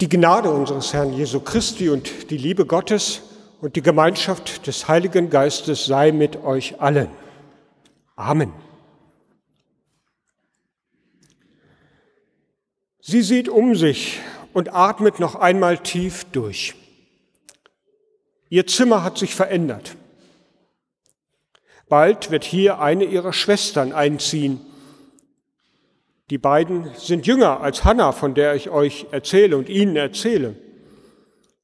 Die Gnade unseres Herrn Jesu Christi und die Liebe Gottes und die Gemeinschaft des Heiligen Geistes sei mit euch allen. Amen. Sie sieht um sich und atmet noch einmal tief durch. Ihr Zimmer hat sich verändert. Bald wird hier eine ihrer Schwestern einziehen. Die beiden sind jünger als Hannah, von der ich euch erzähle und Ihnen erzähle.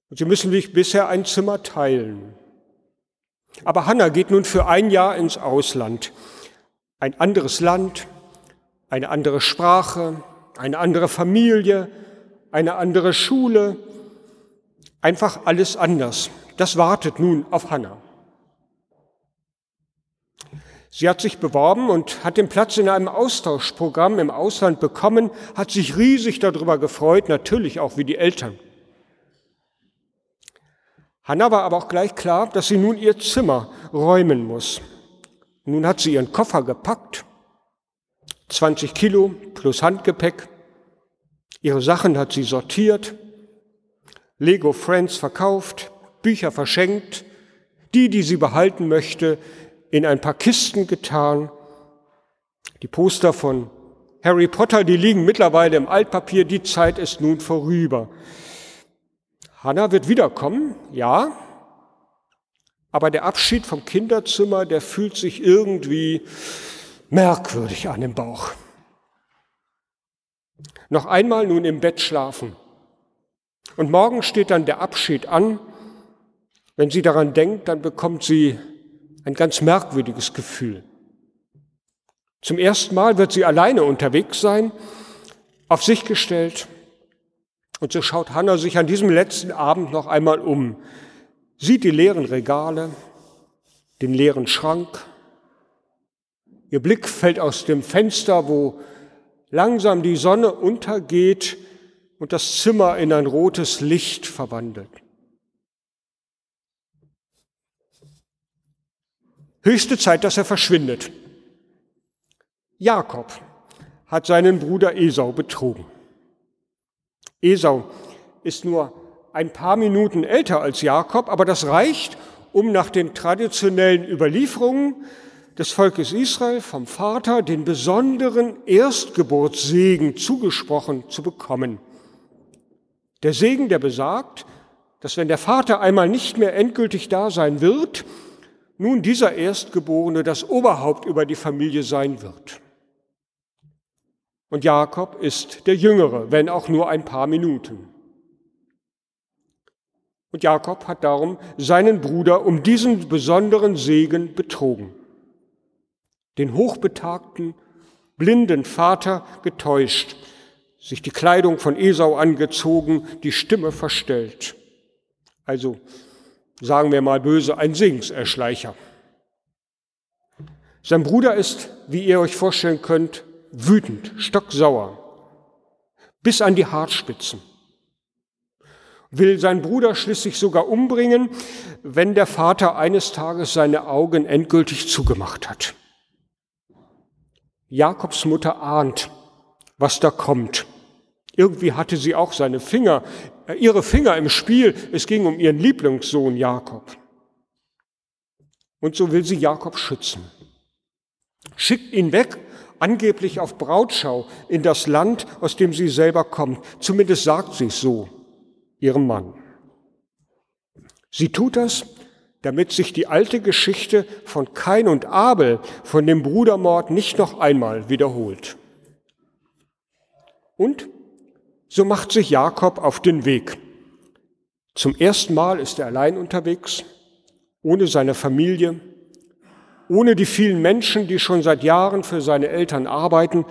Und sie müssen sich bisher ein Zimmer teilen. Aber Hannah geht nun für ein Jahr ins Ausland. Ein anderes Land, eine andere Sprache, eine andere Familie, eine andere Schule, einfach alles anders. Das wartet nun auf Hannah. Sie hat sich beworben und hat den Platz in einem Austauschprogramm im Ausland bekommen, hat sich riesig darüber gefreut, natürlich auch wie die Eltern. Hannah war aber auch gleich klar, dass sie nun ihr Zimmer räumen muss. Nun hat sie ihren Koffer gepackt, 20 Kilo plus Handgepäck. Ihre Sachen hat sie sortiert, Lego Friends verkauft, Bücher verschenkt, die, die sie behalten möchte, in ein paar Kisten getan. Die Poster von Harry Potter, die liegen mittlerweile im Altpapier, die Zeit ist nun vorüber. Hannah wird wiederkommen, ja, aber der Abschied vom Kinderzimmer, der fühlt sich irgendwie merkwürdig an im Bauch. Noch einmal nun im Bett schlafen. Und morgen steht dann der Abschied an. Wenn sie daran denkt, dann bekommt sie ein ganz merkwürdiges Gefühl. Zum ersten Mal wird sie alleine unterwegs sein, auf sich gestellt. Und so schaut Hannah sich an diesem letzten Abend noch einmal um, sieht die leeren Regale, den leeren Schrank. Ihr Blick fällt aus dem Fenster, wo langsam die Sonne untergeht und das Zimmer in ein rotes Licht verwandelt. Höchste Zeit, dass er verschwindet. Jakob hat seinen Bruder Esau betrogen. Esau ist nur ein paar Minuten älter als Jakob, aber das reicht, um nach den traditionellen Überlieferungen des Volkes Israel vom Vater den besonderen Erstgeburtssegen zugesprochen zu bekommen. Der Segen, der besagt, dass wenn der Vater einmal nicht mehr endgültig da sein wird, nun dieser Erstgeborene das Oberhaupt über die Familie sein wird. Und Jakob ist der Jüngere, wenn auch nur ein paar Minuten. Und Jakob hat darum seinen Bruder um diesen besonderen Segen betrogen. Den hochbetagten, blinden Vater getäuscht, sich die Kleidung von Esau angezogen, die Stimme verstellt. Also sagen wir mal böse, ein Segenserschleicher. Sein Bruder ist, wie ihr euch vorstellen könnt, wütend, stocksauer, bis an die Haarspitzen. Will sein Bruder schließlich sogar umbringen, wenn der Vater eines Tages seine Augen endgültig zugemacht hat. Jakobs Mutter ahnt, was da kommt. Irgendwie hatte sie auch seine Finger ihre Finger im Spiel. Es ging um ihren Lieblingssohn Jakob. Und so will sie Jakob schützen. Schickt ihn weg, angeblich auf Brautschau, in das Land, aus dem sie selber kommt. Zumindest sagt sie es so, ihrem Mann. Sie tut das, damit sich die alte Geschichte von Kain und Abel, von dem Brudermord nicht noch einmal wiederholt. Und so macht sich Jakob auf den Weg. Zum ersten Mal ist er allein unterwegs, ohne seine Familie, ohne die vielen Menschen, die schon seit Jahren für seine Eltern arbeiten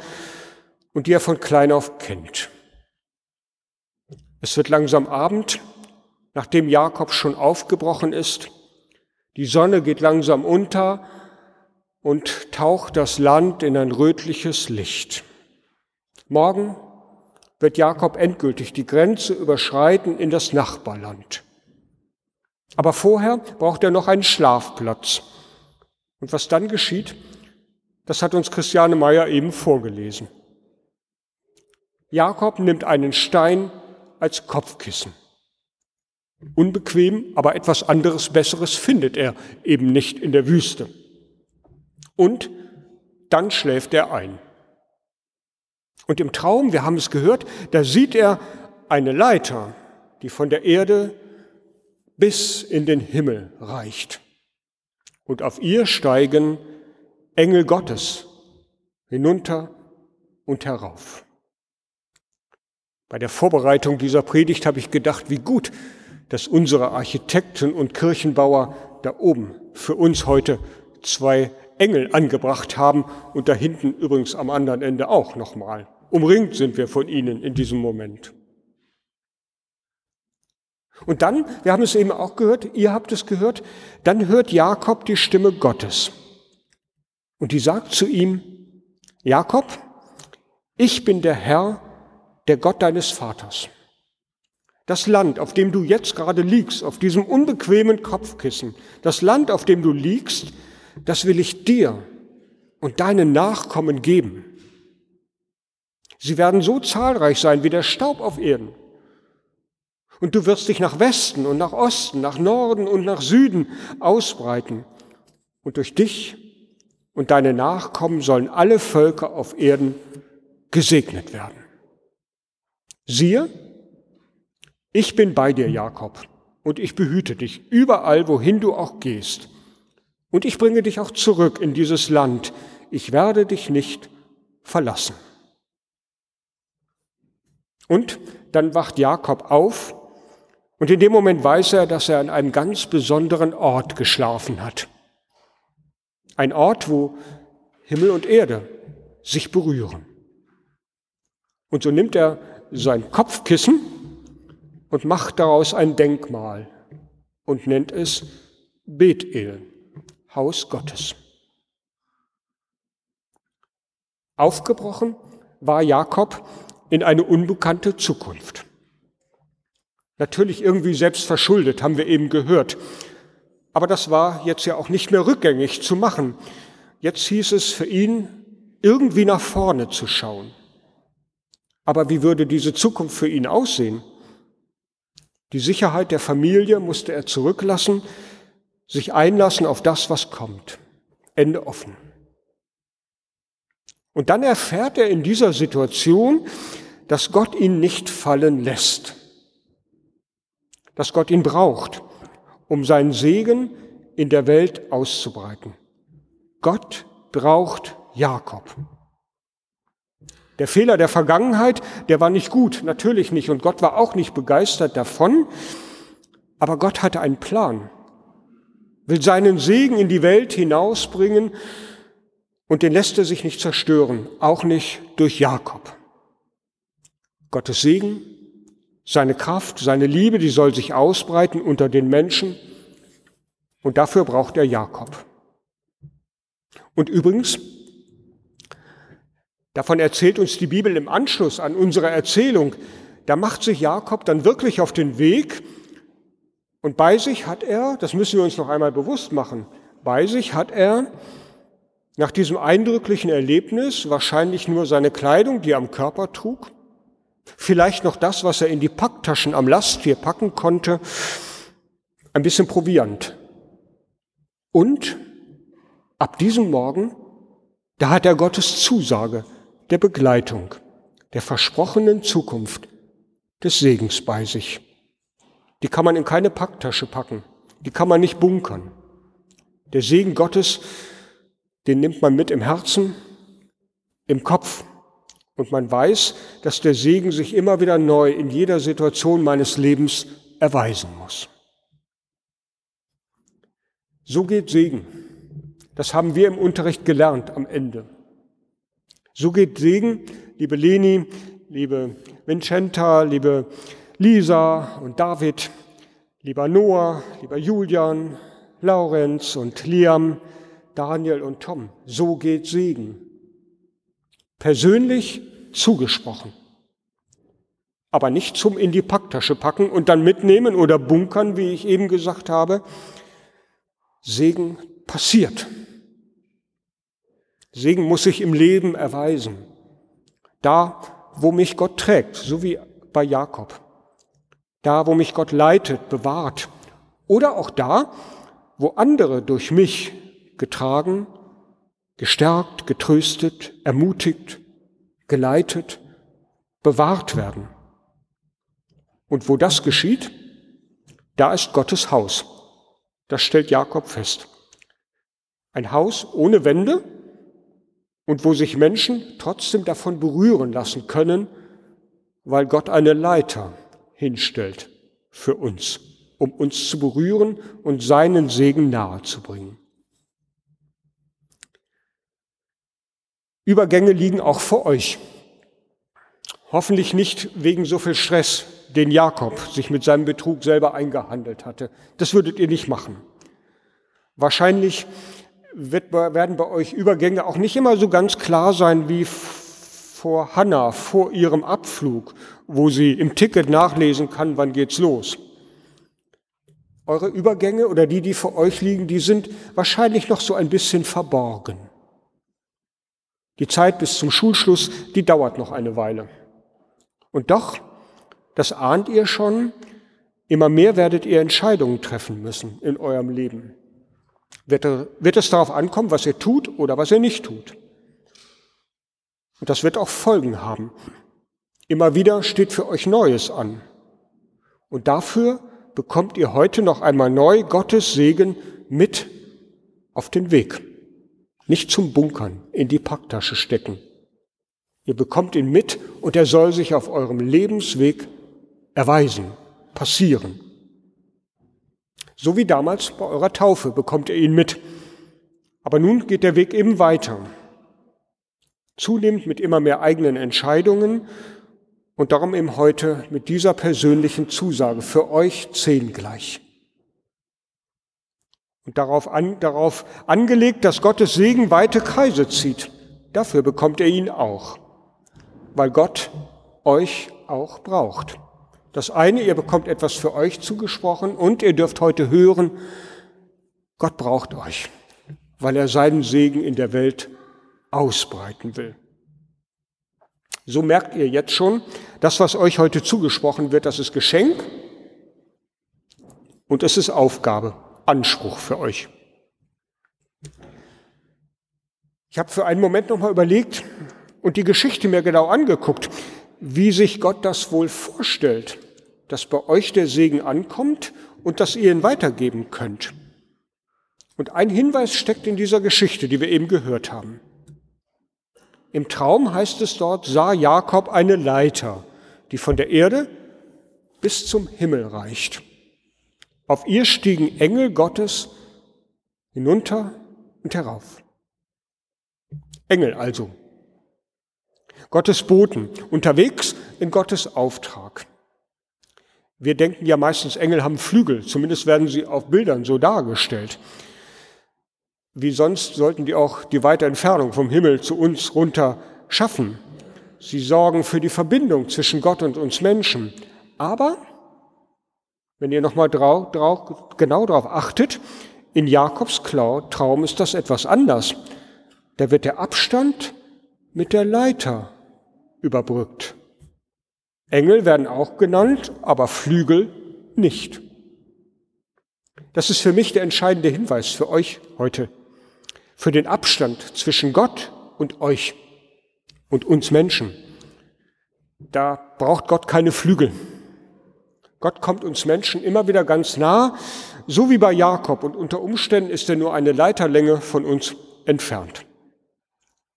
und die er von klein auf kennt. Es wird langsam Abend, nachdem Jakob schon aufgebrochen ist. Die Sonne geht langsam unter und taucht das Land in ein rötliches Licht. Morgen wird Jakob endgültig die Grenze überschreiten in das Nachbarland. Aber vorher braucht er noch einen Schlafplatz. Und was dann geschieht, das hat uns Christiane Meyer eben vorgelesen. Jakob nimmt einen Stein als Kopfkissen. Unbequem, aber etwas anderes Besseres findet er eben nicht in der Wüste. Und dann schläft er ein. Und im Traum, wir haben es gehört, da sieht er eine Leiter, die von der Erde bis in den Himmel reicht. Und auf ihr steigen Engel Gottes hinunter und herauf. Bei der Vorbereitung dieser Predigt habe ich gedacht, wie gut, dass unsere Architekten und Kirchenbauer da oben für uns heute zwei Engel angebracht haben und da hinten übrigens am anderen Ende auch nochmal. Umringt sind wir von ihnen in diesem Moment. Und dann, wir haben es eben auch gehört, ihr habt es gehört, dann hört Jakob die Stimme Gottes. Und die sagt zu ihm, Jakob, ich bin der Herr, der Gott deines Vaters. Das Land, auf dem du jetzt gerade liegst, auf diesem unbequemen Kopfkissen, das Land, auf dem du liegst, das will ich dir und deinen Nachkommen geben. Sie werden so zahlreich sein wie der Staub auf Erden. Und du wirst dich nach Westen und nach Osten, nach Norden und nach Süden ausbreiten. Und durch dich und deine Nachkommen sollen alle Völker auf Erden gesegnet werden. Siehe, ich bin bei dir, Jakob, und ich behüte dich überall, wohin du auch gehst. Und ich bringe dich auch zurück in dieses Land. Ich werde dich nicht verlassen. Und dann wacht Jakob auf und in dem Moment weiß er, dass er an einem ganz besonderen Ort geschlafen hat. Ein Ort, wo Himmel und Erde sich berühren. Und so nimmt er sein Kopfkissen und macht daraus ein Denkmal und nennt es Bethel. Haus Gottes. Aufgebrochen war Jakob in eine unbekannte Zukunft. Natürlich irgendwie selbst verschuldet, haben wir eben gehört. Aber das war jetzt ja auch nicht mehr rückgängig zu machen. Jetzt hieß es für ihn, irgendwie nach vorne zu schauen. Aber wie würde diese Zukunft für ihn aussehen? Die Sicherheit der Familie musste er zurücklassen, sich einlassen auf das, was kommt. Ende offen. Und dann erfährt er in dieser Situation, dass Gott ihn nicht fallen lässt, dass Gott ihn braucht, um seinen Segen in der Welt auszubreiten. Gott braucht Jakob. Der Fehler der Vergangenheit, der war nicht gut, natürlich nicht, und Gott war auch nicht begeistert davon, aber Gott hatte einen Plan will seinen Segen in die Welt hinausbringen und den lässt er sich nicht zerstören, auch nicht durch Jakob. Gottes Segen, seine Kraft, seine Liebe, die soll sich ausbreiten unter den Menschen und dafür braucht er Jakob. Und übrigens, davon erzählt uns die Bibel im Anschluss an unsere Erzählung, da macht sich Jakob dann wirklich auf den Weg, und bei sich hat er, das müssen wir uns noch einmal bewusst machen, bei sich hat er nach diesem eindrücklichen Erlebnis wahrscheinlich nur seine Kleidung, die er am Körper trug, vielleicht noch das, was er in die Packtaschen am Lasttier packen konnte, ein bisschen Proviant. Und ab diesem Morgen, da hat er Gottes Zusage der Begleitung, der versprochenen Zukunft, des Segens bei sich. Die kann man in keine Packtasche packen. Die kann man nicht bunkern. Der Segen Gottes, den nimmt man mit im Herzen, im Kopf. Und man weiß, dass der Segen sich immer wieder neu in jeder Situation meines Lebens erweisen muss. So geht Segen. Das haben wir im Unterricht gelernt am Ende. So geht Segen, liebe Leni, liebe Vincenta, liebe Lisa und David, lieber Noah, lieber Julian, Laurenz und Liam, Daniel und Tom. So geht Segen. Persönlich zugesprochen. Aber nicht zum in die Packtasche packen und dann mitnehmen oder bunkern, wie ich eben gesagt habe. Segen passiert. Segen muss sich im Leben erweisen. Da, wo mich Gott trägt, so wie bei Jakob Da, wo mich Gott leitet, bewahrt. Oder auch da, wo andere durch mich getragen, gestärkt, getröstet, ermutigt, geleitet, bewahrt werden. Und wo das geschieht, da ist Gottes Haus. Das stellt Jakob fest. Ein Haus ohne Wände und wo sich Menschen trotzdem davon berühren lassen können, weil Gott eine Leiter hinstellt für uns, um uns zu berühren und seinen Segen nahezubringen. Übergänge liegen auch vor euch. Hoffentlich nicht wegen so viel Stress, den Jakob sich mit seinem Betrug selber eingehandelt hatte. Das würdet ihr nicht machen. Wahrscheinlich wird, werden bei euch Übergänge auch nicht immer so ganz klar sein wie vor Hannah, vor ihrem Abflug, wo sie im Ticket nachlesen kann, wann geht's los. Eure Übergänge oder die, die vor euch liegen, die sind wahrscheinlich noch so ein bisschen verborgen. Die Zeit bis zum Schulschluss, die dauert noch eine Weile. Und doch, das ahnt ihr schon, immer mehr werdet ihr Entscheidungen treffen müssen in eurem Leben. Wird, wird es darauf ankommen, was ihr tut oder was ihr nicht tut. Und das wird auch Folgen haben. Immer wieder steht für euch Neues an. Und dafür bekommt ihr heute noch einmal neu Gottes Segen mit auf den Weg. Nicht zum Bunkern, in die Packtasche stecken. Ihr bekommt ihn mit und er soll sich auf eurem Lebensweg erweisen, passieren. So wie damals bei eurer Taufe bekommt ihr ihn mit. Aber nun geht der Weg eben weiter. Zunehmend mit immer mehr eigenen Entscheidungen und darum eben heute mit dieser persönlichen Zusage für euch zehn gleich. Und darauf, an, darauf angelegt, dass Gottes Segen weite Kreise zieht. Dafür bekommt ihr ihn auch weil Gott euch auch braucht. Das eine, ihr bekommt etwas für euch zugesprochen und ihr dürft heute hören, Gott braucht euch, weil er seinen Segen in der Welt ausbreiten will. So merkt ihr jetzt schon, das, was euch heute zugesprochen wird, das ist Geschenk und es ist Aufgabe, Anspruch für euch. Ich habe für einen Moment nochmal überlegt, und die Geschichte mir genau angeguckt, wie sich Gott das wohl vorstellt, dass bei euch der Segen ankommt und dass ihr ihn weitergeben könnt. Und ein Hinweis steckt in dieser Geschichte, die wir eben gehört haben. Im Traum heißt es dort, sah Jakob eine Leiter, die von der Erde bis zum Himmel reicht. Auf ihr stiegen Engel Gottes hinunter und herauf. Engel also, Gottes Boten, unterwegs in Gottes Auftrag. Wir denken ja meistens, Engel haben Flügel, zumindest werden sie auf Bildern so dargestellt. Wie sonst sollten die auch die weite Entfernung vom Himmel zu uns runter schaffen. Sie sorgen für die Verbindung zwischen Gott und uns Menschen. Aber, wenn ihr nochmal drau, drau, genau darauf achtet, in Jakobs Traum ist das etwas anders. Da wird der Abstand mit der Leiter überbrückt. Engel werden auch genannt, aber Flügel nicht. Das ist für mich der entscheidende Hinweis für euch heute. Für den Abstand zwischen Gott und euch und uns Menschen. Da braucht Gott keine Flügel. Gott kommt uns Menschen immer wieder ganz nah, so wie bei Jakob, und unter Umständen ist er nur eine Leiterlänge von uns entfernt.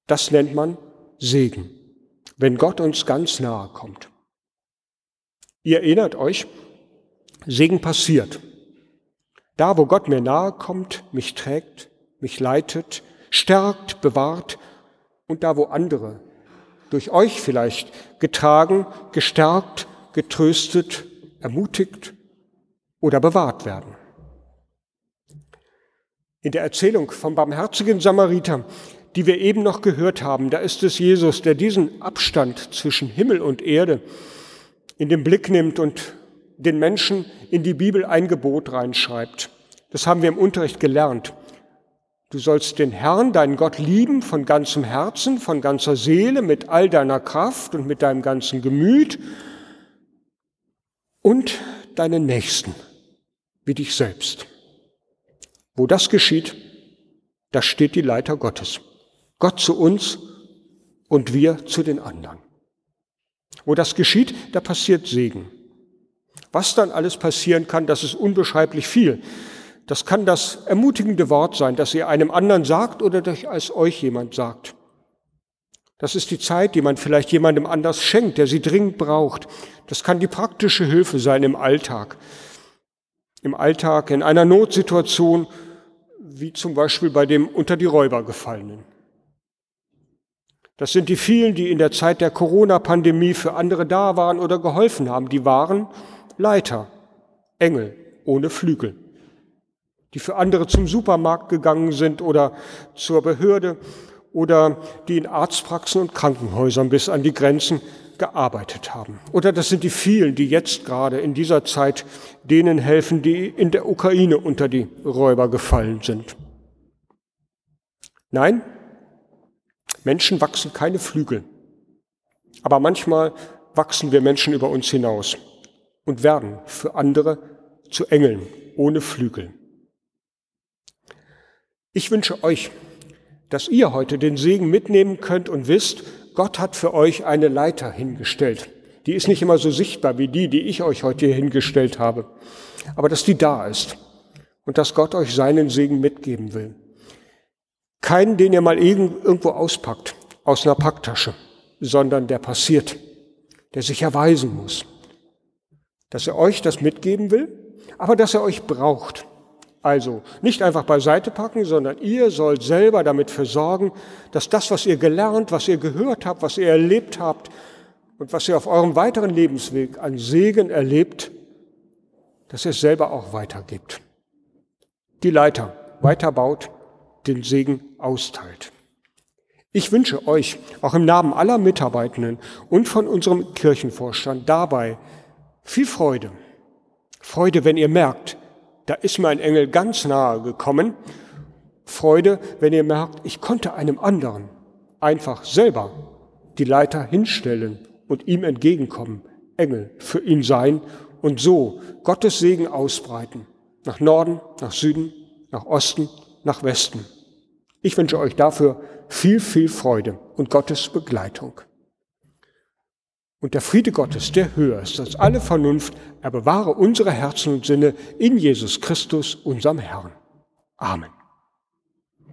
Das nennt man Segen wenn Gott uns ganz nahe kommt. Ihr erinnert euch, Segen passiert. Da, wo Gott mir nahe kommt, mich trägt, mich leitet, stärkt, bewahrt und da, wo andere durch euch vielleicht getragen, gestärkt, getröstet, ermutigt oder bewahrt werden. In der Erzählung vom barmherzigen Samariter die wir eben noch gehört haben. Da ist es Jesus, der diesen Abstand zwischen Himmel und Erde in den Blick nimmt und den Menschen in die Bibel ein Gebot reinschreibt. Das haben wir im Unterricht gelernt. Du sollst den Herrn, deinen Gott, lieben von ganzem Herzen, von ganzer Seele, mit all deiner Kraft und mit deinem ganzen Gemüt. Und deinen Nächsten wie dich selbst. Wo das geschieht, da steht die Leiter Gottes. Gott zu uns und wir zu den anderen. Wo das geschieht, da passiert Segen. Was dann alles passieren kann, das ist unbeschreiblich viel. Das kann das ermutigende Wort sein, das ihr einem anderen sagt oder das als euch jemand sagt. Das ist die Zeit, die man vielleicht jemandem anders schenkt, der sie dringend braucht. Das kann die praktische Hilfe sein im Alltag. Im Alltag, in einer Notsituation, wie zum Beispiel bei dem unter die Räuber gefallenen. Das sind die vielen, die in der Zeit der Corona-Pandemie für andere da waren oder geholfen haben. Die waren Leiter, Engel ohne Flügel, die für andere zum Supermarkt gegangen sind oder zur Behörde oder die in Arztpraxen und Krankenhäusern bis an die Grenzen gearbeitet haben. Oder das sind die vielen, die jetzt gerade in dieser Zeit denen helfen, die in der Ukraine unter die Räuber gefallen sind. Nein, Menschen wachsen keine Flügel. Aber manchmal wachsen wir Menschen über uns hinaus und werden für andere zu Engeln ohne Flügel. Ich wünsche euch, dass ihr heute den Segen mitnehmen könnt und wisst, Gott hat für euch eine Leiter hingestellt. Die ist nicht immer so sichtbar wie die, die ich euch heute hier hingestellt habe, aber dass die da ist und dass Gott euch seinen Segen mitgeben will. Keinen, den ihr mal irgendwo auspackt, aus einer Packtasche, sondern der passiert, der sich erweisen muss. Dass er euch das mitgeben will, aber dass er euch braucht. Also nicht einfach beiseite packen, sondern ihr sollt selber damit versorgen, dass das, was ihr gelernt, was ihr gehört habt, was ihr erlebt habt und was ihr auf eurem weiteren Lebensweg an Segen erlebt, dass ihr es selber auch weitergibt. Die Leiter weiterbaut, den Segen austeilt. Ich wünsche euch, auch im Namen aller Mitarbeitenden und von unserem Kirchenvorstand dabei viel Freude. Freude, wenn ihr merkt, da ist mir ein Engel ganz nahe gekommen. Freude, wenn ihr merkt, ich konnte einem anderen einfach selber die Leiter hinstellen und ihm entgegenkommen, Engel für ihn sein und so Gottes Segen ausbreiten. Nach Norden, nach Süden, nach Osten, nach Westen. Ich wünsche euch dafür viel, viel Freude und Gottes Begleitung. Und der Friede Gottes, der höher ist als alle Vernunft, er bewahre unsere Herzen und Sinne in Jesus Christus, unserem Herrn. Amen.